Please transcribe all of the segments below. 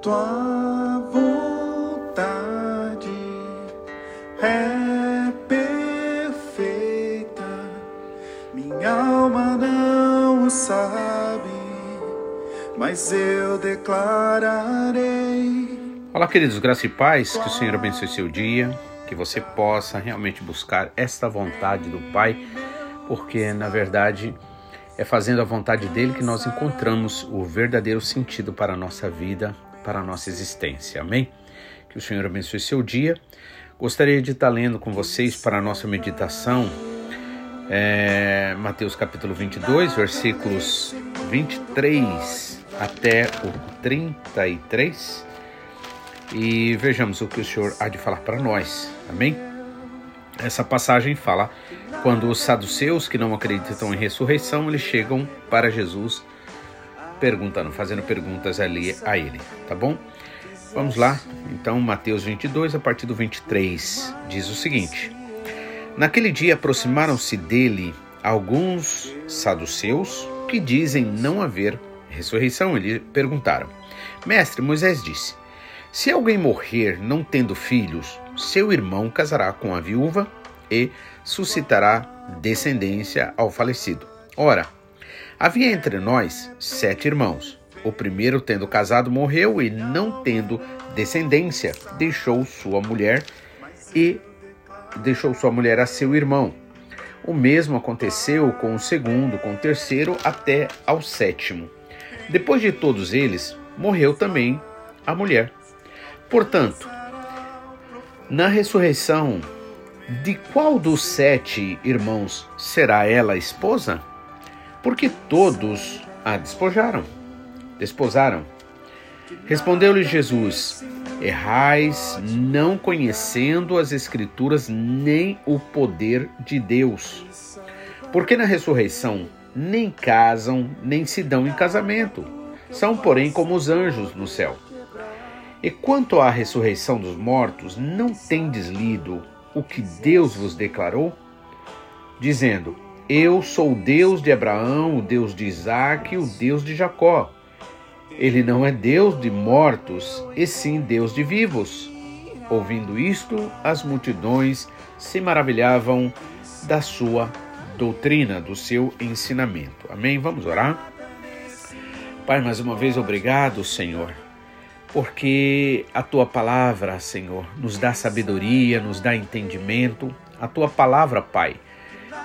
tua vontade é perfeita, minha alma não o sabe, mas eu declararei. Olá, queridos, graça e paz, que o Senhor abençoe seu dia, que você possa realmente buscar esta vontade do Pai, porque na verdade é fazendo a vontade dele que nós encontramos o verdadeiro sentido para a nossa vida, para a nossa existência. Amém? Que o Senhor abençoe seu dia. Gostaria de estar lendo com vocês para a nossa meditação é, Mateus capítulo 22, versículos 23 até o 33. E vejamos o que o Senhor há de falar para nós. Amém? Essa passagem fala quando os saduceus que não acreditam em ressurreição, eles chegam para Jesus perguntando, fazendo perguntas ali a ele, tá bom? Vamos lá. Então, Mateus 22 a partir do 23 diz o seguinte: Naquele dia aproximaram-se dele alguns saduceus que dizem não haver ressurreição. Eles perguntaram: Mestre, Moisés disse: Se alguém morrer não tendo filhos, seu irmão casará com a viúva e suscitará descendência ao falecido. Ora, havia entre nós sete irmãos. O primeiro, tendo casado, morreu e, não tendo descendência, deixou sua mulher e deixou sua mulher a seu irmão. O mesmo aconteceu com o segundo, com o terceiro, até ao sétimo. Depois de todos eles, morreu também a mulher. Portanto, na ressurreição, de qual dos sete irmãos será ela esposa? Porque todos a despojaram, desposaram. Respondeu-lhe Jesus: Errais, não conhecendo as Escrituras nem o poder de Deus. Porque na ressurreição nem casam, nem se dão em casamento. São, porém, como os anjos no céu. E quanto à ressurreição dos mortos, não tendes lido o que Deus vos declarou? Dizendo: Eu sou o Deus de Abraão, o Deus de Isaac, o Deus de Jacó. Ele não é Deus de mortos, e sim Deus de vivos. Ouvindo isto, as multidões se maravilhavam da sua doutrina, do seu ensinamento. Amém? Vamos orar? Pai, mais uma vez, obrigado, Senhor porque a tua palavra, Senhor, nos dá sabedoria, nos dá entendimento. A tua palavra, Pai,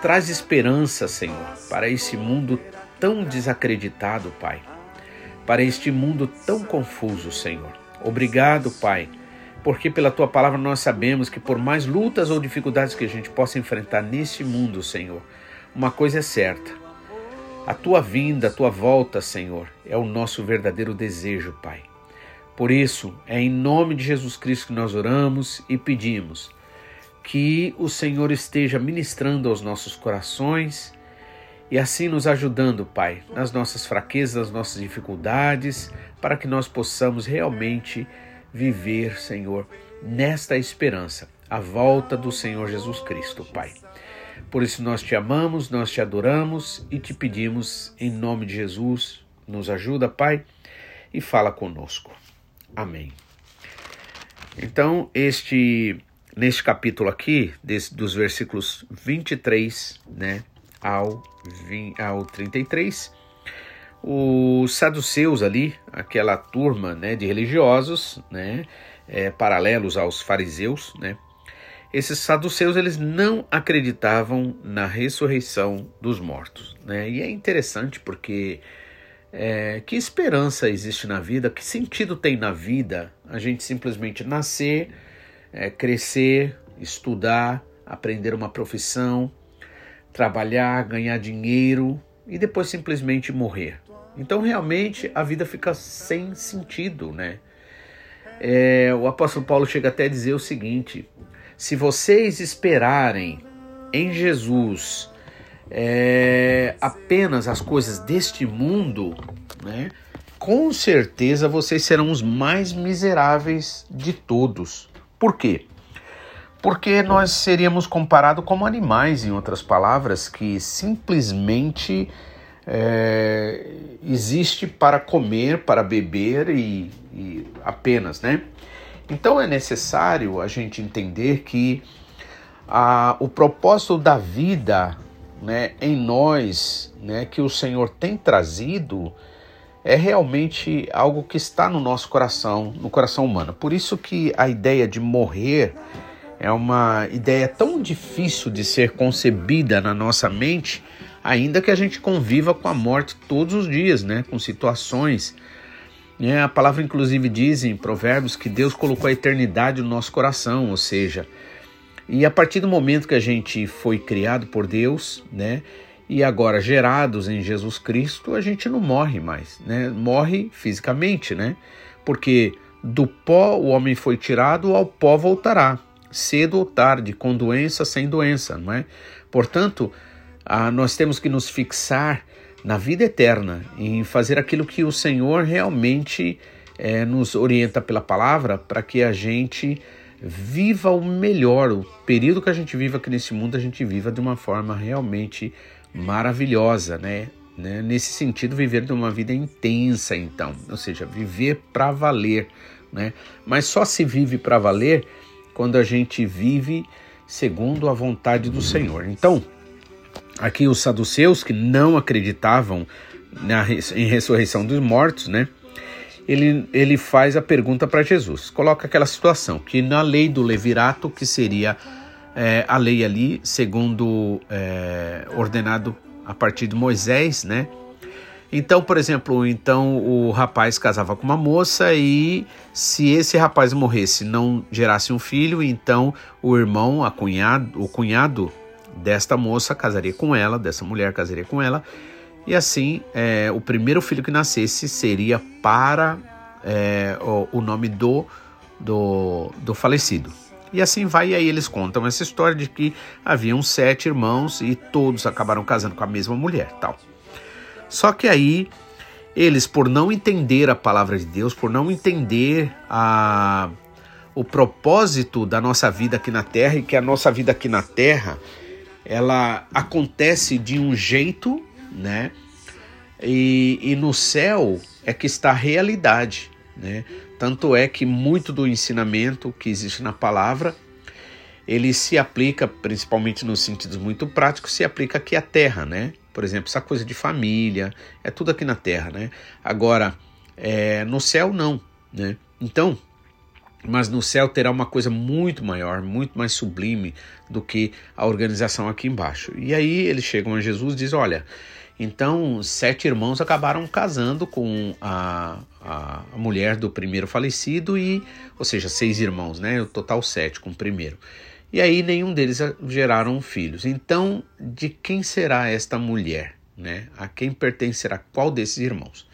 traz esperança, Senhor, para esse mundo tão desacreditado, Pai, para este mundo tão confuso, Senhor. Obrigado, Pai, porque pela tua palavra nós sabemos que por mais lutas ou dificuldades que a gente possa enfrentar neste mundo, Senhor, uma coisa é certa. A tua vinda, a tua volta, Senhor, é o nosso verdadeiro desejo, Pai. Por isso, é em nome de Jesus Cristo que nós oramos e pedimos que o Senhor esteja ministrando aos nossos corações e assim nos ajudando, Pai, nas nossas fraquezas, nas nossas dificuldades, para que nós possamos realmente viver, Senhor, nesta esperança, a volta do Senhor Jesus Cristo, Pai. Por isso nós te amamos, nós te adoramos e te pedimos em nome de Jesus, nos ajuda, Pai, e fala conosco. Amém. Então, este neste capítulo aqui, desse, dos versículos 23 né, ao, 20, ao 33, os saduceus ali, aquela turma né, de religiosos, né, é, paralelos aos fariseus, né, esses saduceus eles não acreditavam na ressurreição dos mortos. Né, e é interessante porque é, que esperança existe na vida? Que sentido tem na vida a gente simplesmente nascer, é, crescer, estudar, aprender uma profissão, trabalhar, ganhar dinheiro e depois simplesmente morrer? Então realmente a vida fica sem sentido, né? É, o apóstolo Paulo chega até a dizer o seguinte: se vocês esperarem em Jesus é, apenas as coisas deste mundo, né, com certeza vocês serão os mais miseráveis de todos. Por quê? Porque nós seríamos comparados como animais, em outras palavras, que simplesmente é, existe para comer, para beber e, e apenas, né? Então é necessário a gente entender que a, o propósito da vida né, em nós, né, que o Senhor tem trazido, é realmente algo que está no nosso coração, no coração humano. Por isso que a ideia de morrer é uma ideia tão difícil de ser concebida na nossa mente, ainda que a gente conviva com a morte todos os dias, né, com situações. É, a palavra inclusive diz em Provérbios que Deus colocou a eternidade no nosso coração, ou seja, e a partir do momento que a gente foi criado por Deus, né, e agora gerados em Jesus Cristo, a gente não morre mais, né? Morre fisicamente, né? Porque do pó o homem foi tirado, ao pó voltará, cedo ou tarde, com doença, sem doença, não é? Portanto, ah, nós temos que nos fixar na vida eterna, em fazer aquilo que o Senhor realmente é, nos orienta pela palavra, para que a gente viva o melhor, o período que a gente vive aqui nesse mundo, a gente viva de uma forma realmente maravilhosa, né? né? Nesse sentido, viver de uma vida intensa, então, ou seja, viver para valer, né? Mas só se vive para valer quando a gente vive segundo a vontade do Senhor. Então, aqui os saduceus que não acreditavam na, em ressurreição dos mortos, né? Ele, ele faz a pergunta para Jesus. Coloca aquela situação que na lei do levirato, que seria é, a lei ali, segundo é, ordenado a partir de Moisés, né? Então, por exemplo, então o rapaz casava com uma moça e se esse rapaz morresse, não gerasse um filho, então o irmão, a cunhado, o cunhado desta moça casaria com ela, dessa mulher casaria com ela, e assim é, o primeiro filho que nascesse seria para é, o, o, nome do, do, do falecido. E assim vai, e aí eles contam essa história de que haviam sete irmãos e todos acabaram casando com a mesma mulher, tal. Só que aí eles, por não entender a palavra de Deus, por não entender a, o propósito da nossa vida aqui na Terra e que a nossa vida aqui na Terra ela acontece de um jeito, né? E, e no céu é que está a realidade, né? Tanto é que muito do ensinamento que existe na palavra, ele se aplica, principalmente nos sentidos muito práticos, se aplica aqui à terra, né? Por exemplo, essa coisa de família, é tudo aqui na terra, né? Agora, é, no céu não, né? Então, mas no céu terá uma coisa muito maior, muito mais sublime do que a organização aqui embaixo. E aí eles chegam a Jesus e dizem: Olha, então, sete irmãos acabaram casando com a, a, mulher do primeiro falecido, e, ou seja, seis irmãos, né? O total sete com o primeiro. E aí nenhum deles geraram filhos. Então, de quem será esta mulher? Né? A quem pertencerá qual desses irmãos?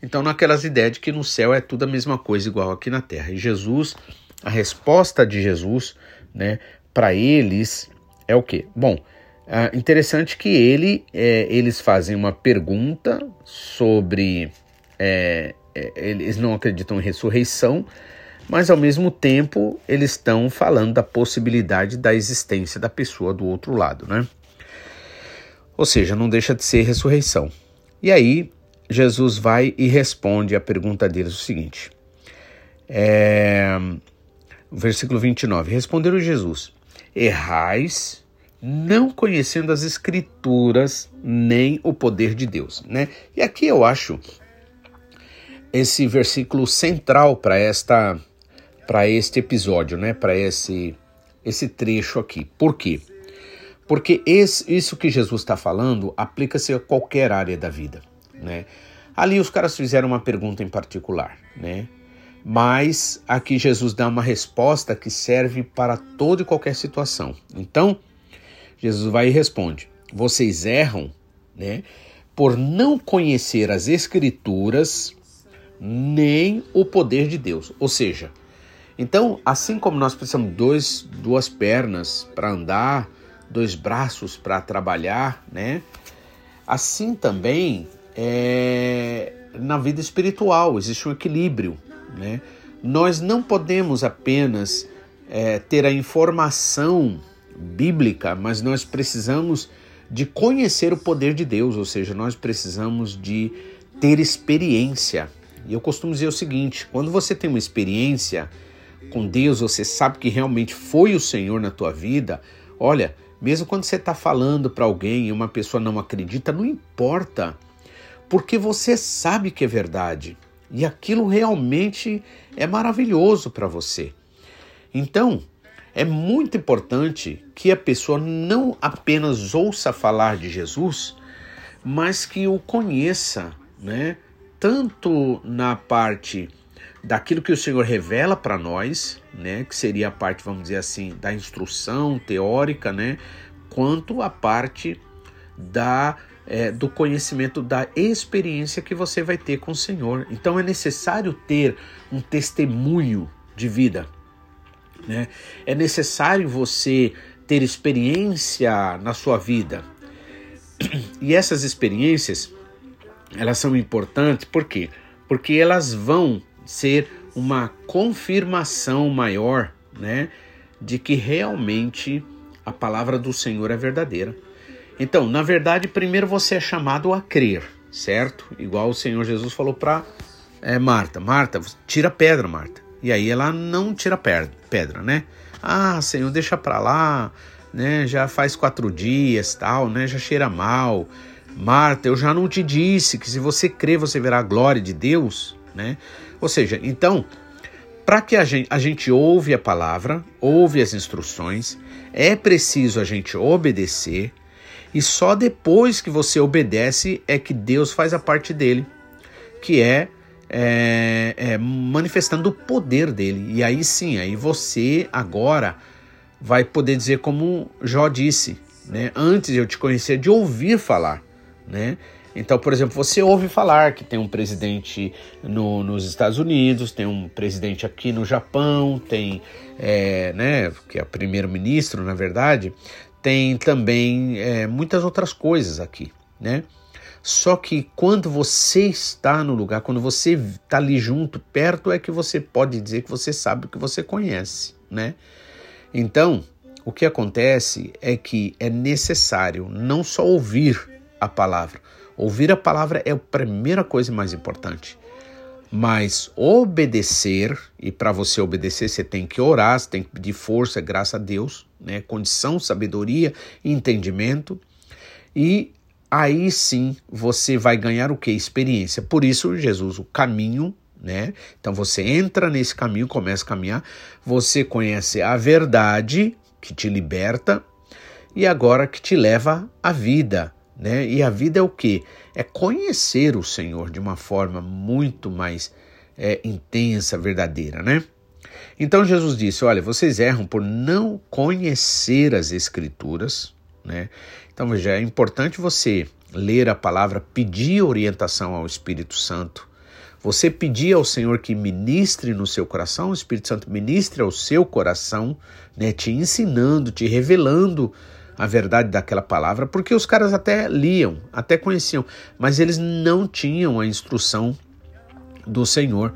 Então, naquelas ideias de que no céu é tudo a mesma coisa, igual aqui na terra. E Jesus, a resposta de Jesus, né, para eles é o quê? Bom, ah, interessante que ele, é, eles fazem uma pergunta sobre. É, é, eles não acreditam em ressurreição, mas ao mesmo tempo eles estão falando da possibilidade da existência da pessoa do outro lado, né? Ou seja, não deixa de ser ressurreição. E aí Jesus vai e responde a pergunta deles o seguinte. É, versículo 29. Responderam Jesus: Errais não conhecendo as escrituras nem o poder de Deus, né? E aqui eu acho esse versículo central para esta para este episódio, né? Para esse esse trecho aqui. Por quê? Porque esse, isso que Jesus está falando aplica-se a qualquer área da vida, né? Ali os caras fizeram uma pergunta em particular, né? Mas aqui Jesus dá uma resposta que serve para toda e qualquer situação. Então, Jesus vai e responde: Vocês erram, né, por não conhecer as Escrituras nem o poder de Deus. Ou seja, então, assim como nós precisamos dois, duas pernas para andar, dois braços para trabalhar, né? Assim também é, na vida espiritual existe um equilíbrio, né? Nós não podemos apenas é, ter a informação bíblica, mas nós precisamos de conhecer o poder de Deus, ou seja, nós precisamos de ter experiência, E eu costumo dizer o seguinte: quando você tem uma experiência com Deus, você sabe que realmente foi o Senhor na tua vida, olha, mesmo quando você está falando para alguém e uma pessoa não acredita, não importa, porque você sabe que é verdade e aquilo realmente é maravilhoso para você. Então, é muito importante que a pessoa não apenas ouça falar de Jesus, mas que o conheça, né? Tanto na parte daquilo que o Senhor revela para nós, né, que seria a parte, vamos dizer assim, da instrução teórica, né, quanto a parte da é, do conhecimento da experiência que você vai ter com o Senhor. Então é necessário ter um testemunho de vida, né? É necessário você ter experiência na sua vida. E essas experiências, elas são importantes, por quê? Porque elas vão ser uma confirmação maior, né, de que realmente a palavra do Senhor é verdadeira. Então, na verdade, primeiro você é chamado a crer, certo? Igual o Senhor Jesus falou para é, Marta: Marta, tira pedra, Marta. E aí ela não tira pedra, né? Ah, Senhor, deixa para lá, né? Já faz quatro dias, tal, né? Já cheira mal. Marta, eu já não te disse que se você crer você verá a glória de Deus, né? Ou seja, então, para que a gente, a gente ouve a palavra, ouve as instruções, é preciso a gente obedecer, e só depois que você obedece é que Deus faz a parte dele, que é, é, é manifestando o poder dele. E aí sim, aí você agora vai poder dizer como Jó disse, né? Antes eu te conhecer, de ouvir falar, né? Então, por exemplo, você ouve falar que tem um presidente no, nos Estados Unidos, tem um presidente aqui no Japão, tem, é, né, que é primeiro-ministro, na verdade, tem também é, muitas outras coisas aqui, né? Só que quando você está no lugar, quando você está ali junto, perto, é que você pode dizer que você sabe o que você conhece, né? Então, o que acontece é que é necessário não só ouvir a palavra, Ouvir a palavra é a primeira coisa mais importante. Mas obedecer, e para você obedecer, você tem que orar, você tem que pedir força, graça a Deus, né? condição, sabedoria, entendimento. E aí sim você vai ganhar o que? Experiência. Por isso, Jesus, o caminho, né? Então você entra nesse caminho, começa a caminhar, você conhece a verdade que te liberta e agora que te leva à vida né? E a vida é o que? É conhecer o Senhor de uma forma muito mais é, intensa, verdadeira, né? Então Jesus disse: Olha, vocês erram por não conhecer as Escrituras, né? Então veja, é importante você ler a palavra, pedir orientação ao Espírito Santo. Você pedir ao Senhor que ministre no seu coração, o Espírito Santo ministre ao seu coração, né, te ensinando, te revelando a verdade daquela palavra, porque os caras até liam, até conheciam, mas eles não tinham a instrução do Senhor.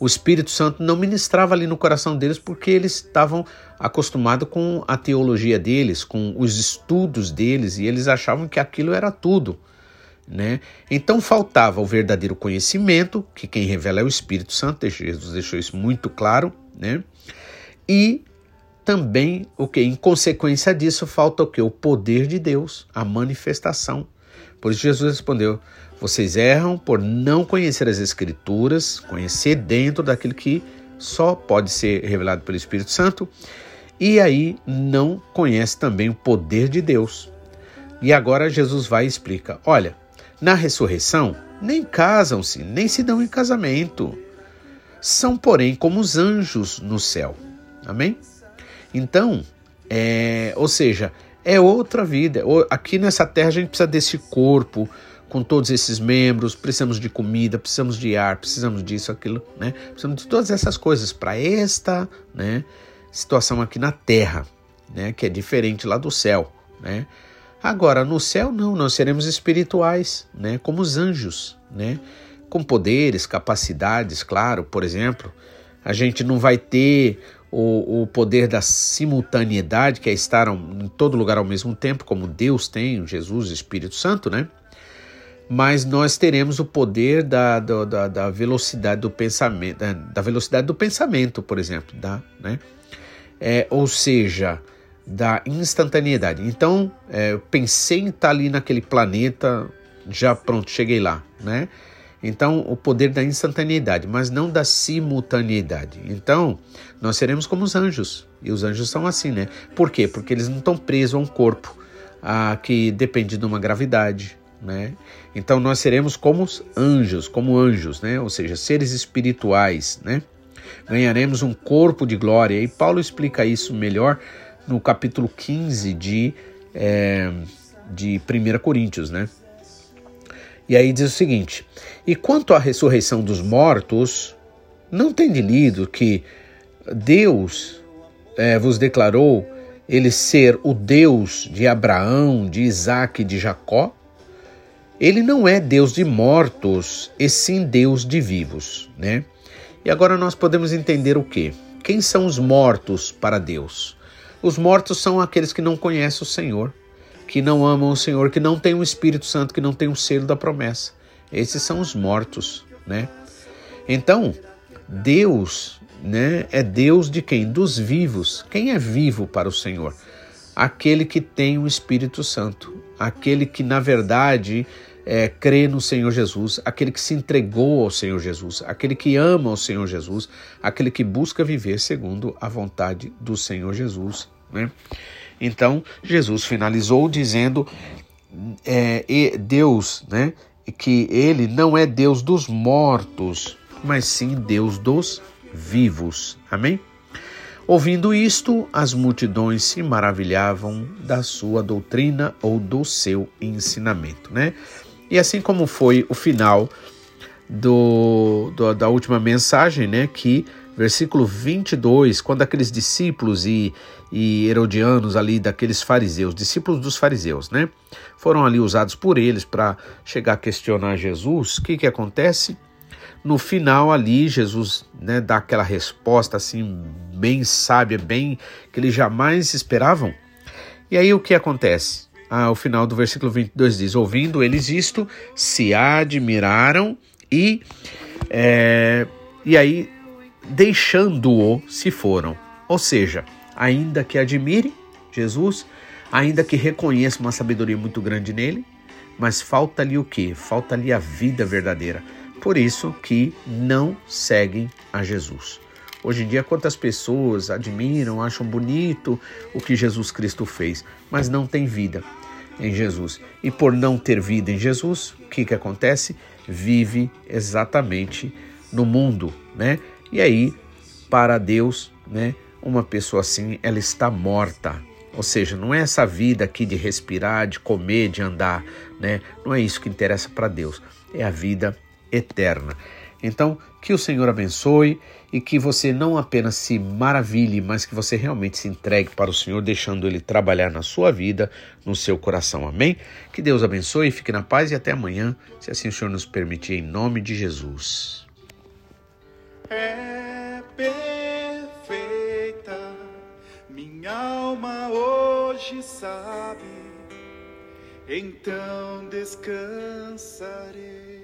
O Espírito Santo não ministrava ali no coração deles porque eles estavam acostumados com a teologia deles, com os estudos deles, e eles achavam que aquilo era tudo. Né? Então faltava o verdadeiro conhecimento, que quem revela é o Espírito Santo, Jesus deixou isso muito claro, né? E também o que em consequência disso falta o que o poder de Deus, a manifestação. Por isso Jesus respondeu: vocês erram por não conhecer as escrituras, conhecer dentro daquilo que só pode ser revelado pelo Espírito Santo, e aí não conhece também o poder de Deus. E agora Jesus vai e explica: olha, na ressurreição nem casam-se, nem se dão em casamento. São, porém, como os anjos no céu. Amém? Então, é, ou seja, é outra vida. Aqui nessa terra a gente precisa desse corpo com todos esses membros, precisamos de comida, precisamos de ar, precisamos disso, aquilo, né? Precisamos de todas essas coisas para esta, né, situação aqui na terra, né, que é diferente lá do céu, né? Agora, no céu não, nós seremos espirituais, né, como os anjos, né? Com poderes, capacidades, claro, por exemplo, a gente não vai ter o, o poder da simultaneidade, que é estar em todo lugar ao mesmo tempo, como Deus tem, Jesus Espírito Santo, né? mas nós teremos o poder da, da, da velocidade do pensamento, da velocidade do pensamento, por exemplo, da, né? É, ou seja, da instantaneidade. Então, é, eu pensei em estar ali naquele planeta, já pronto, cheguei lá, né? Então, o poder da instantaneidade, mas não da simultaneidade. Então, nós seremos como os anjos. E os anjos são assim, né? Por quê? Porque eles não estão presos a um corpo ah, que depende de uma gravidade, né? Então, nós seremos como os anjos, como anjos, né? Ou seja, seres espirituais, né? Ganharemos um corpo de glória. E Paulo explica isso melhor no capítulo 15 de, é, de 1 Coríntios, né? E aí diz o seguinte: E quanto à ressurreição dos mortos, não tende lido que Deus é, vos declarou ele ser o Deus de Abraão, de Isaac e de Jacó? Ele não é Deus de mortos, e sim Deus de vivos, né? E agora nós podemos entender o que? Quem são os mortos para Deus? Os mortos são aqueles que não conhecem o Senhor que não amam o Senhor, que não têm o Espírito Santo, que não têm o selo da promessa. Esses são os mortos, né? Então, Deus, né, é Deus de quem? Dos vivos. Quem é vivo para o Senhor? Aquele que tem o Espírito Santo, aquele que na verdade é, crê no Senhor Jesus, aquele que se entregou ao Senhor Jesus, aquele que ama o Senhor Jesus, aquele que busca viver segundo a vontade do Senhor Jesus, né? Então, Jesus finalizou dizendo é, Deus, né, que ele não é Deus dos mortos, mas sim Deus dos vivos. Amém? Ouvindo isto, as multidões se maravilhavam da sua doutrina ou do seu ensinamento, né? E assim como foi o final do, do da última mensagem, né, que versículo 22, quando aqueles discípulos e, e herodianos ali, daqueles fariseus, discípulos dos fariseus, né, foram ali usados por eles para chegar a questionar Jesus, o que, que acontece? No final ali, Jesus né, dá aquela resposta assim, bem sábia, bem que eles jamais esperavam. E aí o que acontece? Ah, o final do versículo 22 diz: Ouvindo eles isto, se admiraram e, é, e aí deixando-o se foram. Ou seja, ainda que admire Jesus, ainda que reconheça uma sabedoria muito grande nele, mas falta-lhe o que? Falta-lhe a vida verdadeira. Por isso que não seguem a Jesus. Hoje em dia, quantas pessoas admiram, acham bonito o que Jesus Cristo fez, mas não tem vida em Jesus. E por não ter vida em Jesus, o que, que acontece? Vive exatamente no mundo, né? E aí, para Deus, né, uma pessoa assim, ela está morta. Ou seja, não é essa vida aqui de respirar, de comer, de andar, né? Não é isso que interessa para Deus. É a vida eterna. Então, que o Senhor abençoe e que você não apenas se maravilhe, mas que você realmente se entregue para o Senhor, deixando Ele trabalhar na sua vida, no seu coração. Amém? Que Deus abençoe, fique na paz e até amanhã, se assim o Senhor nos permitir, em nome de Jesus. É perfeita, minha alma hoje sabe, então descansarei.